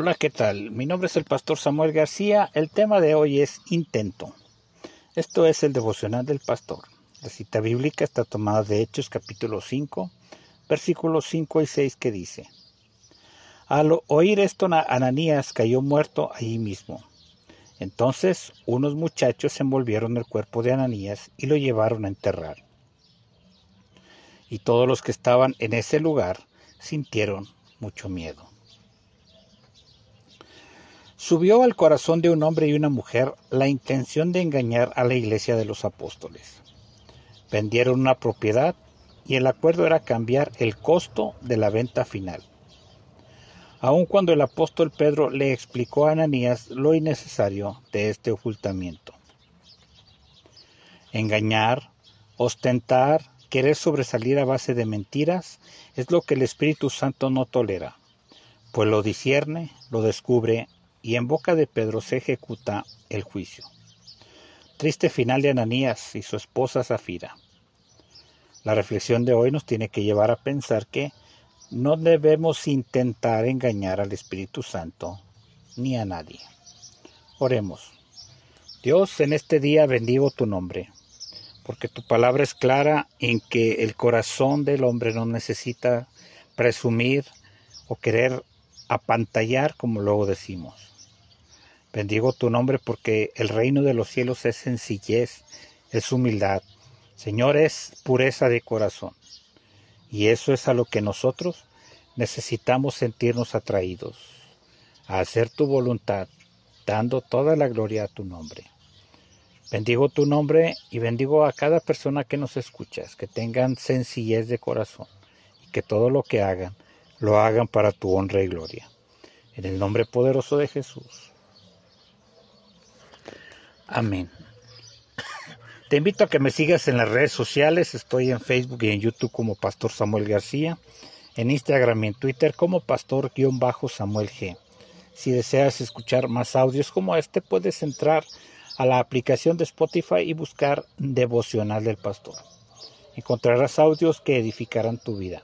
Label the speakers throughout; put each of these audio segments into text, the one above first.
Speaker 1: Hola, ¿qué tal? Mi nombre es el pastor Samuel García. El tema de hoy es intento. Esto es el devocional del pastor. La cita bíblica está tomada de Hechos capítulo 5, versículos 5 y 6 que dice, Al oír esto, Ananías cayó muerto allí mismo. Entonces unos muchachos envolvieron el cuerpo de Ananías y lo llevaron a enterrar. Y todos los que estaban en ese lugar sintieron mucho miedo. Subió al corazón de un hombre y una mujer la intención de engañar a la iglesia de los apóstoles. Vendieron una propiedad y el acuerdo era cambiar el costo de la venta final. Aun cuando el apóstol Pedro le explicó a Ananías lo innecesario de este ocultamiento. Engañar, ostentar, querer sobresalir a base de mentiras es lo que el Espíritu Santo no tolera, pues lo discierne, lo descubre y en boca de Pedro se ejecuta el juicio. Triste final de Ananías y su esposa Zafira. La reflexión de hoy nos tiene que llevar a pensar que no debemos intentar engañar al Espíritu Santo ni a nadie. Oremos. Dios, en este día bendigo tu nombre, porque tu palabra es clara en que el corazón del hombre no necesita presumir o querer apantallar como luego decimos. Bendigo tu nombre porque el reino de los cielos es sencillez, es humildad. Señor, es pureza de corazón. Y eso es a lo que nosotros necesitamos sentirnos atraídos, a hacer tu voluntad, dando toda la gloria a tu nombre. Bendigo tu nombre y bendigo a cada persona que nos escuchas, que tengan sencillez de corazón y que todo lo que hagan lo hagan para tu honra y gloria. En el nombre poderoso de Jesús. Amén. Te invito a que me sigas en las redes sociales. Estoy en Facebook y en YouTube como Pastor Samuel García. En Instagram y en Twitter como Pastor-Samuel G. Si deseas escuchar más audios como este, puedes entrar a la aplicación de Spotify y buscar Devocional del Pastor. Encontrarás audios que edificarán tu vida.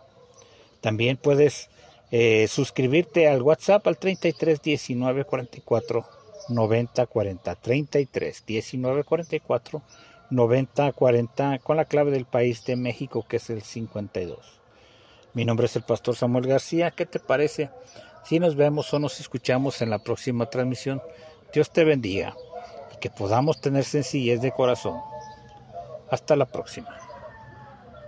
Speaker 1: También puedes eh, suscribirte al WhatsApp al 33 19 44 90 40 33 19 44 90 40 con la clave del país de México que es el 52. Mi nombre es el pastor Samuel García. ¿Qué te parece si nos vemos o nos escuchamos en la próxima transmisión? Dios te bendiga y que podamos tener sencillez de corazón. Hasta la próxima.